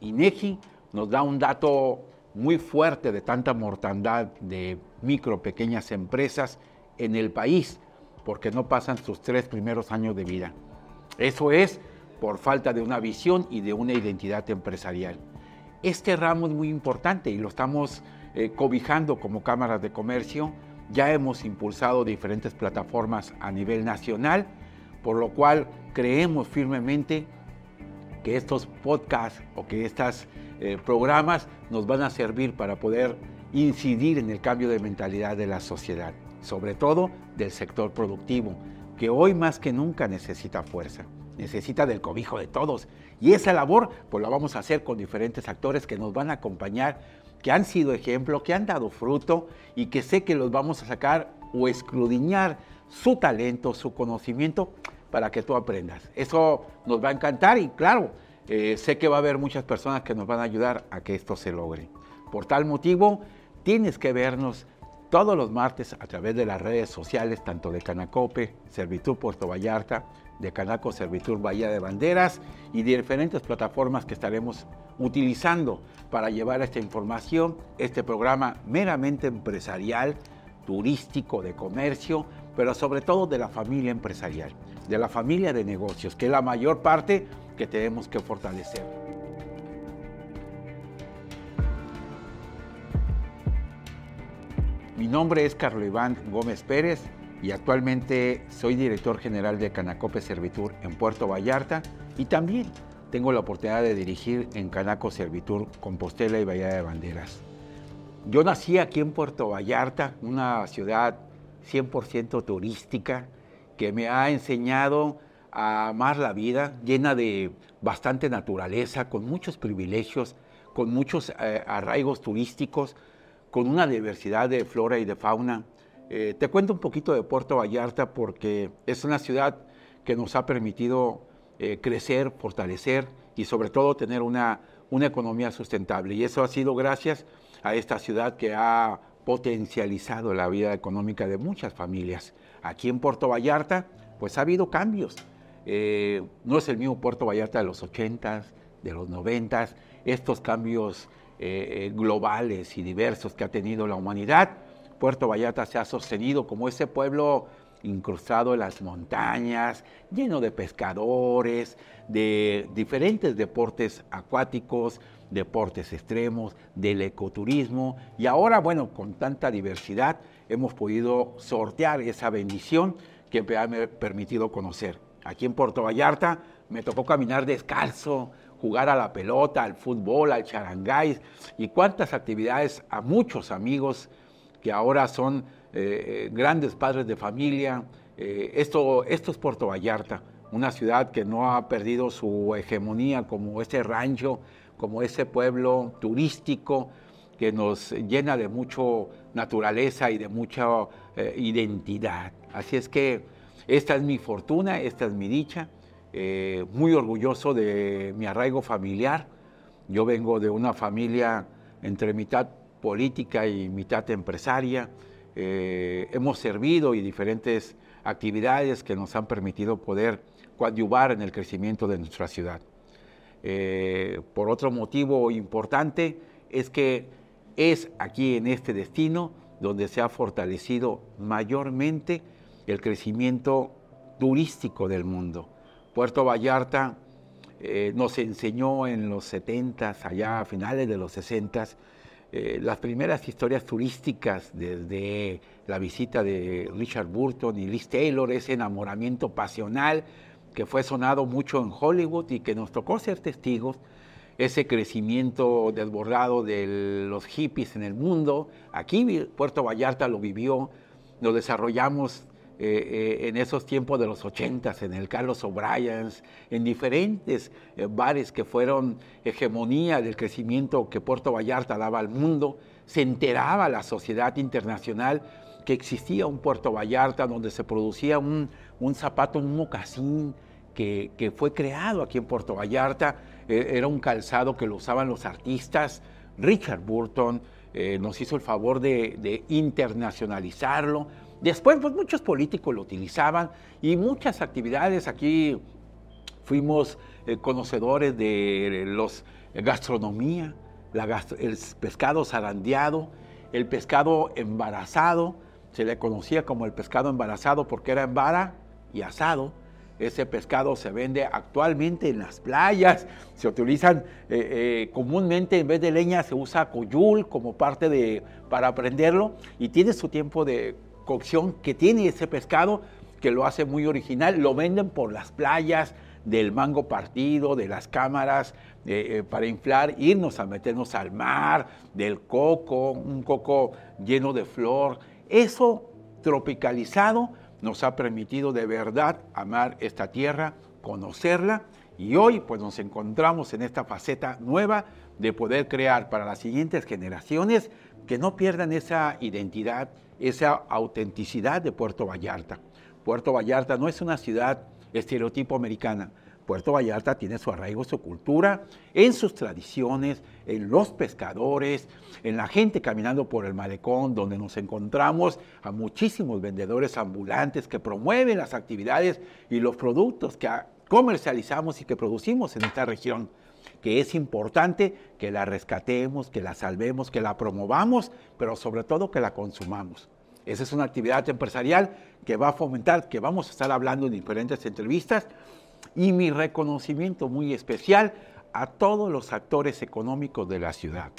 INEGI nos da un dato muy fuerte de tanta mortandad de micro, pequeñas empresas en el país, porque no pasan sus tres primeros años de vida. Eso es por falta de una visión y de una identidad empresarial. Este ramo es muy importante y lo estamos eh, cobijando como cámaras de comercio. Ya hemos impulsado diferentes plataformas a nivel nacional, por lo cual creemos firmemente que estos podcasts o que estos eh, programas nos van a servir para poder incidir en el cambio de mentalidad de la sociedad, sobre todo del sector productivo, que hoy más que nunca necesita fuerza, necesita del cobijo de todos. Y esa labor pues la vamos a hacer con diferentes actores que nos van a acompañar, que han sido ejemplo, que han dado fruto y que sé que los vamos a sacar o escrudiñar su talento, su conocimiento para que tú aprendas. Eso nos va a encantar y claro, eh, sé que va a haber muchas personas que nos van a ayudar a que esto se logre. Por tal motivo, tienes que vernos todos los martes a través de las redes sociales, tanto de Canacope, Servitur Puerto Vallarta, de Canaco Servitur Bahía de Banderas y de diferentes plataformas que estaremos utilizando para llevar esta información, este programa meramente empresarial, turístico, de comercio, pero sobre todo de la familia empresarial, de la familia de negocios, que es la mayor parte que tenemos que fortalecer. Mi nombre es Carlos Iván Gómez Pérez y actualmente soy director general de Canacope Servitur en Puerto Vallarta y también tengo la oportunidad de dirigir en Canaco Servitur Compostela y Bahía de Banderas. Yo nací aquí en Puerto Vallarta, una ciudad 100% turística que me ha enseñado a amar la vida, llena de bastante naturaleza, con muchos privilegios, con muchos eh, arraigos turísticos, con una diversidad de flora y de fauna. Eh, te cuento un poquito de Puerto Vallarta porque es una ciudad que nos ha permitido eh, crecer, fortalecer y sobre todo tener una, una economía sustentable. Y eso ha sido gracias a esta ciudad que ha potencializado la vida económica de muchas familias. Aquí en Puerto Vallarta, pues ha habido cambios. Eh, no es el mismo Puerto Vallarta de los 80s, de los 90s, estos cambios eh, eh, globales y diversos que ha tenido la humanidad. Puerto Vallarta se ha sostenido como ese pueblo incrustado en las montañas, lleno de pescadores, de diferentes deportes acuáticos, deportes extremos, del ecoturismo y ahora, bueno, con tanta diversidad hemos podido sortear esa bendición que me ha permitido conocer aquí en Puerto Vallarta, me tocó caminar descalzo, jugar a la pelota, al fútbol, al charangay y cuántas actividades a muchos amigos que ahora son eh, eh, grandes padres de familia. Eh, esto, esto es Puerto Vallarta, una ciudad que no ha perdido su hegemonía como ese rancho, como ese pueblo turístico que nos llena de mucha naturaleza y de mucha identidad. Así es que esta es mi fortuna, esta es mi dicha. Eh, muy orgulloso de mi arraigo familiar. Yo vengo de una familia entre mitad política y mitad empresaria. Eh, hemos servido y diferentes actividades que nos han permitido poder coadyuvar en el crecimiento de nuestra ciudad. Eh, por otro motivo importante es que es aquí en este destino donde se ha fortalecido mayormente el crecimiento turístico del mundo. Puerto Vallarta eh, nos enseñó en los 70, allá a finales de los 60, eh, las primeras historias turísticas desde la visita de Richard Burton y Liz Taylor, ese enamoramiento pasional que fue sonado mucho en Hollywood y que nos tocó ser testigos, ese crecimiento desbordado de los hippies en el mundo. Aquí Puerto Vallarta lo vivió, nos desarrollamos eh, eh, en esos tiempos de los ochentas, en el Carlos O'Brien's, en diferentes eh, bares que fueron hegemonía del crecimiento que Puerto Vallarta daba al mundo, se enteraba la sociedad internacional que existía un Puerto Vallarta donde se producía un, zapato, un mocasín que, fue creado aquí en Puerto Vallarta, era un calzado que lo usaban los artistas, Richard Burton nos hizo el favor de internacionalizarlo, Después, pues muchos políticos lo utilizaban y muchas actividades. Aquí fuimos eh, conocedores de los gastronomía, el pescado zarandeado, el pescado embarazado, se le conocía como el pescado embarazado porque era en vara y asado. Ese pescado se vende actualmente en las playas, se utilizan eh, eh, comúnmente en vez de leña se usa coyul como parte de para prenderlo y tiene su tiempo de cocción que tiene ese pescado que lo hace muy original. Lo venden por las playas del mango partido, de las cámaras eh, para inflar, irnos a meternos al mar, del coco, un coco lleno de flor. Eso tropicalizado nos ha permitido de verdad amar esta tierra, conocerla y hoy pues nos encontramos en esta faceta nueva de poder crear para las siguientes generaciones que no pierdan esa identidad, esa autenticidad de Puerto Vallarta. Puerto Vallarta no es una ciudad estereotipo americana. Puerto Vallarta tiene su arraigo, su cultura, en sus tradiciones, en los pescadores, en la gente caminando por el malecón, donde nos encontramos a muchísimos vendedores ambulantes que promueven las actividades y los productos que comercializamos y que producimos en esta región, que es importante que la rescatemos, que la salvemos, que la promovamos, pero sobre todo que la consumamos. Esa es una actividad empresarial que va a fomentar, que vamos a estar hablando en diferentes entrevistas, y mi reconocimiento muy especial a todos los actores económicos de la ciudad,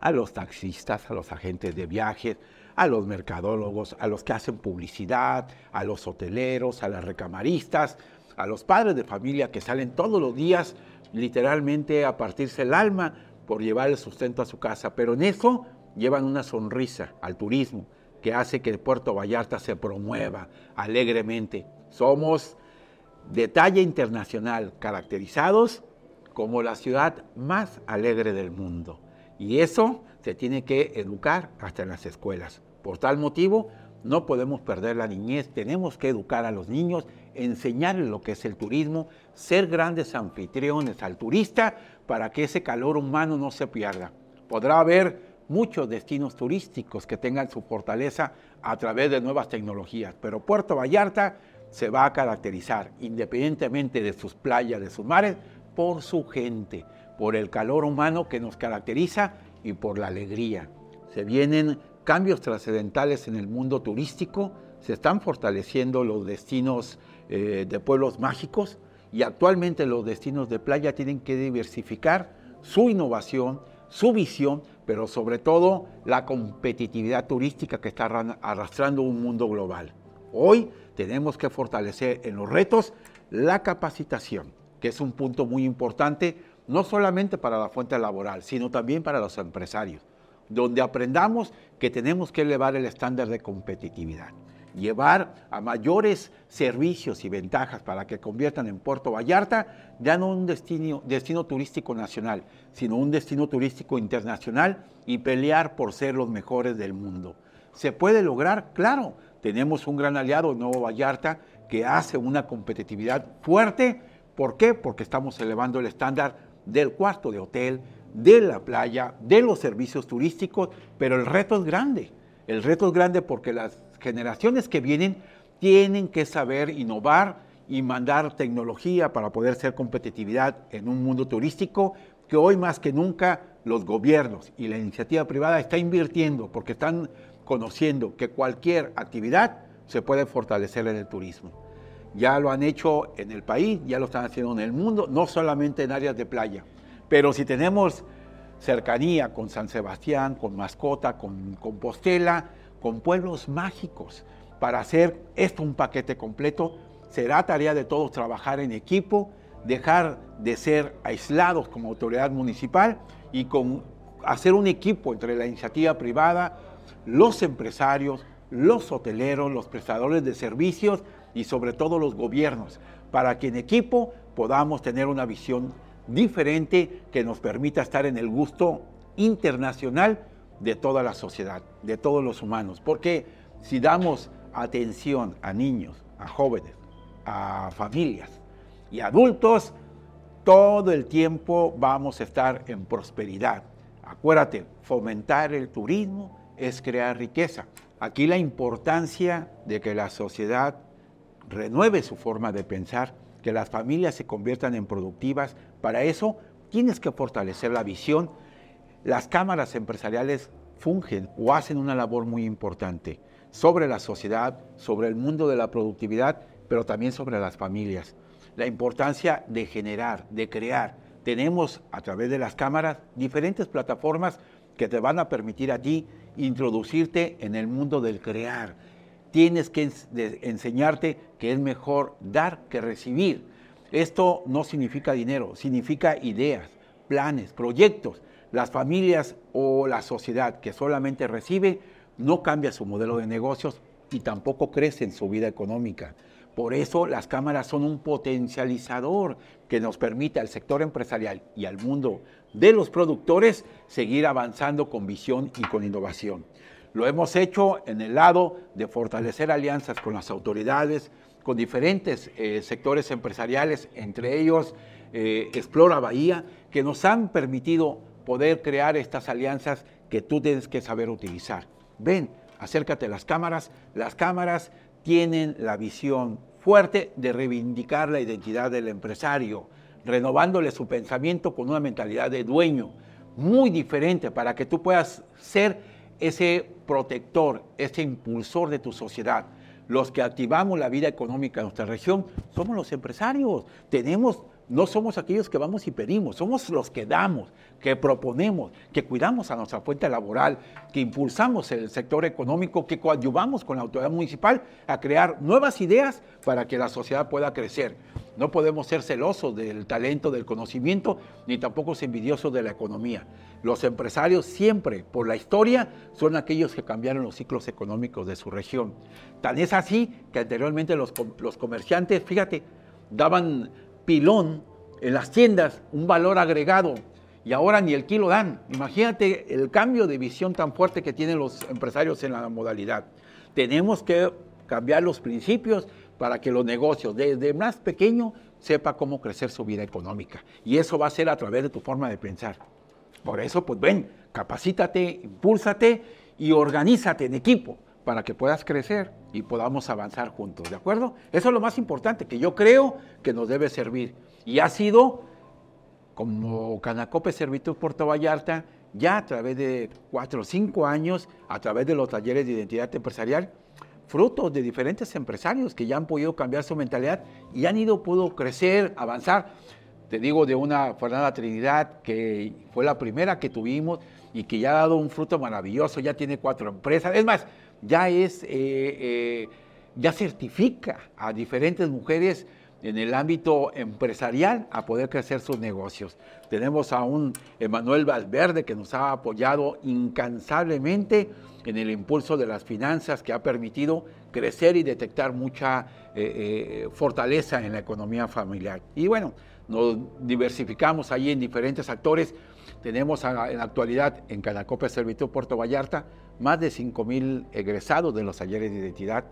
a los taxistas, a los agentes de viajes, a los mercadólogos, a los que hacen publicidad, a los hoteleros, a las recamaristas, a los padres de familia que salen todos los días literalmente a partirse el alma por llevar el sustento a su casa, pero en eso llevan una sonrisa al turismo que hace que el Puerto Vallarta se promueva alegremente. Somos de talla internacional, caracterizados como la ciudad más alegre del mundo. Y eso se tiene que educar hasta en las escuelas. Por tal motivo, no podemos perder la niñez, tenemos que educar a los niños, enseñarles lo que es el turismo, ser grandes anfitriones al turista para que ese calor humano no se pierda. Podrá haber muchos destinos turísticos que tengan su fortaleza a través de nuevas tecnologías, pero Puerto Vallarta se va a caracterizar, independientemente de sus playas, de sus mares, por su gente, por el calor humano que nos caracteriza y por la alegría. Se vienen cambios trascendentales en el mundo turístico, se están fortaleciendo los destinos eh, de pueblos mágicos y actualmente los destinos de playa tienen que diversificar su innovación, su visión, pero sobre todo la competitividad turística que está arrastrando un mundo global. Hoy tenemos que fortalecer en los retos la capacitación, que es un punto muy importante, no solamente para la fuente laboral, sino también para los empresarios, donde aprendamos que tenemos que elevar el estándar de competitividad, llevar a mayores servicios y ventajas para que conviertan en Puerto Vallarta ya no un destino, turístico nacional, sino un destino turístico internacional y pelear por ser los mejores del mundo. ¿Se puede lograr? Claro, tenemos un gran aliado, Nuevo Vallarta, que hace una competitividad fuerte. ¿Por qué? Porque estamos elevando el estándar del cuarto de hotel, de la playa, de los servicios turísticos, pero el reto es grande. El reto es grande porque las generaciones que vienen tienen que saber innovar y mandar tecnología para poder ser competitividad en un mundo turístico que hoy más que nunca los gobiernos y la iniciativa privada está invirtiendo porque están conociendo que cualquier actividad se puede fortalecer en el turismo. Ya lo han hecho en el país, ya lo están haciendo en el mundo, no solamente en áreas de playa. Pero si tenemos cercanía con San Sebastián, con Mascota, con Compostela, con pueblos mágicos, para hacer esto un paquete completo, será tarea de todos trabajar en equipo, dejar de ser aislados como autoridad municipal y con hacer un equipo entre la iniciativa privada, los empresarios, los hoteleros, los prestadores de servicios y sobre todo los gobiernos, para que en equipo podamos tener una visión diferente que nos permita estar en el gusto internacional de toda la sociedad, de todos los humanos. Porque si damos atención a niños, a jóvenes, a familias y adultos, todo el tiempo vamos a estar en prosperidad. Acuérdate, fomentar el turismo, es crear riqueza. Aquí la importancia de que la sociedad renueve su forma de pensar, que las familias se conviertan en productivas. Para eso tienes que fortalecer la visión. Las cámaras empresariales fungen o hacen una labor muy importante sobre la sociedad, sobre el mundo de la productividad, pero también sobre las familias. La importancia de generar, de crear. Tenemos a través de las cámaras diferentes plataformas que te van a permitir a ti introducirte en el mundo del crear. Tienes que enseñarte que es mejor dar que recibir. Esto no significa dinero, significa ideas, planes, proyectos. Las familias o la sociedad que solamente recibe no cambia su modelo de negocios y tampoco crece en su vida económica. Por eso las cámaras son un potencializador que nos permite al sector empresarial y al mundo de los productores seguir avanzando con visión y con innovación. Lo hemos hecho en el lado de fortalecer alianzas con las autoridades, con diferentes eh, sectores empresariales, entre ellos eh, Explora Bahía, que nos han permitido poder crear estas alianzas que tú tienes que saber utilizar. Ven, acércate a las cámaras. Las cámaras tienen la visión fuerte de reivindicar la identidad del empresario, renovándole su pensamiento con una mentalidad de dueño, muy diferente para que tú puedas ser ese protector, ese impulsor de tu sociedad. Los que activamos la vida económica de nuestra región somos los empresarios. Tenemos no somos aquellos que vamos y pedimos, somos los que damos, que proponemos, que cuidamos a nuestra fuente laboral, que impulsamos el sector económico, que coadyuvamos con la autoridad municipal a crear nuevas ideas para que la sociedad pueda crecer. No podemos ser celosos del talento, del conocimiento, ni tampoco ser envidiosos de la economía. Los empresarios siempre, por la historia, son aquellos que cambiaron los ciclos económicos de su región. Tan es así que anteriormente los, los comerciantes, fíjate, daban pilón en las tiendas, un valor agregado, y ahora ni el kilo dan. Imagínate el cambio de visión tan fuerte que tienen los empresarios en la modalidad. Tenemos que cambiar los principios para que los negocios desde más pequeño sepa cómo crecer su vida económica. Y eso va a ser a través de tu forma de pensar. Por eso, pues ven, capacítate, impúlsate y organízate en equipo para que puedas crecer y podamos avanzar juntos, ¿de acuerdo? Eso es lo más importante que yo creo que nos debe servir. Y ha sido, como Canacope Servitud Puerto Vallarta, ya a través de cuatro o cinco años, a través de los talleres de identidad empresarial, frutos de diferentes empresarios que ya han podido cambiar su mentalidad y han ido, pudo crecer, avanzar. Te digo de una Fernanda Trinidad que fue la primera que tuvimos y que ya ha dado un fruto maravilloso, ya tiene cuatro empresas. Es más, ya es, eh, eh, ya certifica a diferentes mujeres en el ámbito empresarial a poder crecer sus negocios. Tenemos a un Emanuel Valverde que nos ha apoyado incansablemente en el impulso de las finanzas que ha permitido crecer y detectar mucha eh, fortaleza en la economía familiar. Y bueno, nos diversificamos ahí en diferentes actores. Tenemos en la actualidad en Canacope Servitud Puerto Vallarta más de 5 mil egresados de los talleres de identidad.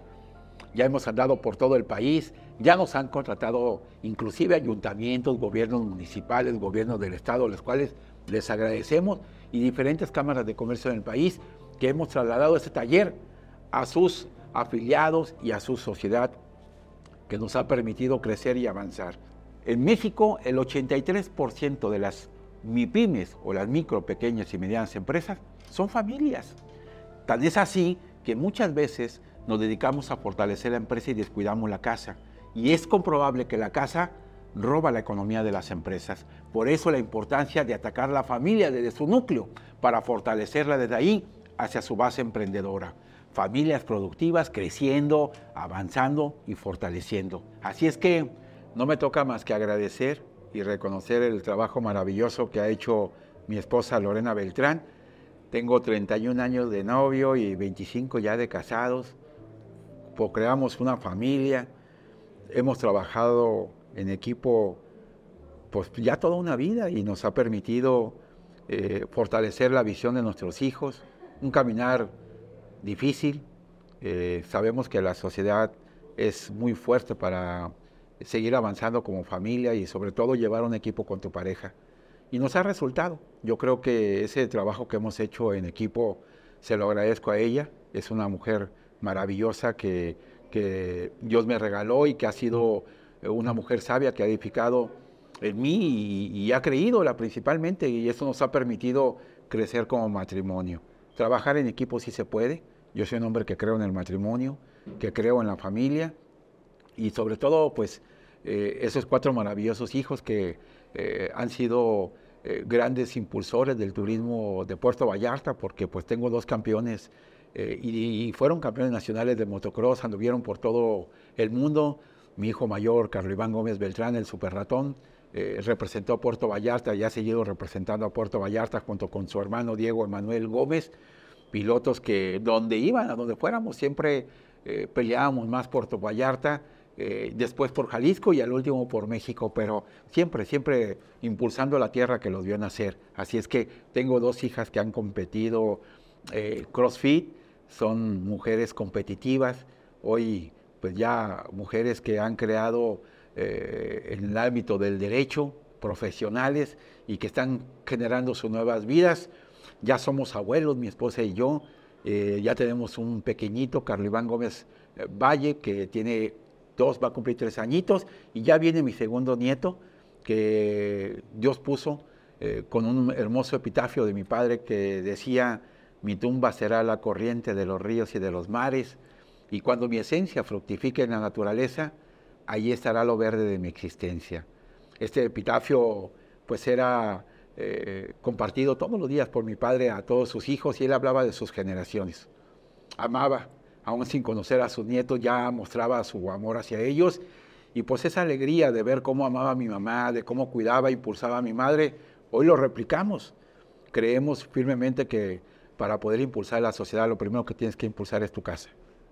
Ya hemos andado por todo el país, ya nos han contratado inclusive ayuntamientos, gobiernos municipales, gobiernos del Estado, los cuales les agradecemos, y diferentes cámaras de comercio en el país que hemos trasladado este taller a sus afiliados y a su sociedad que nos ha permitido crecer y avanzar. En México, el 83% de las MIPIMES o las micro, pequeñas y medianas empresas son familias. Tan es así que muchas veces nos dedicamos a fortalecer la empresa y descuidamos la casa. Y es comprobable que la casa roba la economía de las empresas. Por eso la importancia de atacar la familia desde su núcleo para fortalecerla desde ahí hacia su base emprendedora. Familias productivas creciendo, avanzando y fortaleciendo. Así es que no me toca más que agradecer y reconocer el trabajo maravilloso que ha hecho mi esposa Lorena Beltrán tengo 31 años de novio y 25 ya de casados. Creamos una familia. Hemos trabajado en equipo pues ya toda una vida y nos ha permitido eh, fortalecer la visión de nuestros hijos. Un caminar difícil. Eh, sabemos que la sociedad es muy fuerte para seguir avanzando como familia y sobre todo llevar un equipo con tu pareja y nos ha resultado. Yo creo que ese trabajo que hemos hecho en equipo se lo agradezco a ella. Es una mujer maravillosa que, Dios me regaló y que ha sido una mujer sabia que ha edificado en mí y, ha creído la principalmente y eso nos ha permitido crecer como matrimonio. Trabajar en equipo sí se puede. Yo soy un hombre que creo en el matrimonio, que creo en la familia y sobre todo pues eh, esos cuatro maravillosos hijos que eh, han sido eh, grandes impulsores del turismo de Puerto Vallarta porque pues tengo dos campeones y, y, fueron campeones nacionales de motocross, anduvieron por todo el mundo. Mi hijo mayor, Carlos Iván Gómez Beltrán, el super ratón, eh, representó a Puerto Vallarta y ha seguido representando a Puerto Vallarta junto con su hermano Diego Emanuel Gómez, pilotos que donde iban, a donde fuéramos, siempre eh, peleábamos más Puerto Vallarta, eh, después por Jalisco y al último por México, pero siempre, siempre impulsando la tierra que los vio nacer. Así es que tengo dos hijas que han competido CrossFit, son mujeres competitivas, hoy pues ya mujeres que han creado eh, en el ámbito del derecho, profesionales y que están generando sus nuevas vidas. Ya somos abuelos, mi esposa y yo. Eh, ya tenemos un pequeñito, Carlos Iván Gómez eh, Valle, que tiene dos, va a cumplir tres añitos. Y ya viene mi segundo nieto, que Dios puso con un hermoso epitafio de mi padre que decía, mi tumba será la corriente de los ríos y de los mares. Y cuando mi esencia fructifique en la naturaleza, ahí estará lo verde de mi existencia. Este epitafio pues era eh, compartido todos los días por mi padre a todos sus hijos y él hablaba de sus generaciones. Amaba, aún sin conocer a sus nietos, ya mostraba su amor hacia ellos y pues esa alegría de ver cómo amaba a mi mamá, de cómo cuidaba e impulsaba a mi madre, hoy lo replicamos. Creemos firmemente que para poder impulsar la sociedad lo primero que tienes que impulsar es tu casa.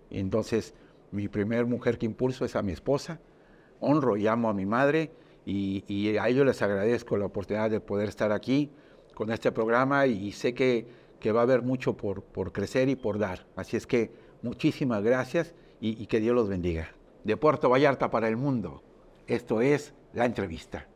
Y entonces mi primer mujer que impulso es a mi esposa, honro y amo a mi madre y, a ellos les agradezco la oportunidad de poder estar aquí con este programa y, sé que, va a haber mucho por, por, crecer y por dar. Así es que muchísimas gracias y que Dios los bendiga. De Puerto Vallarta para el mundo, esto es la entrevista.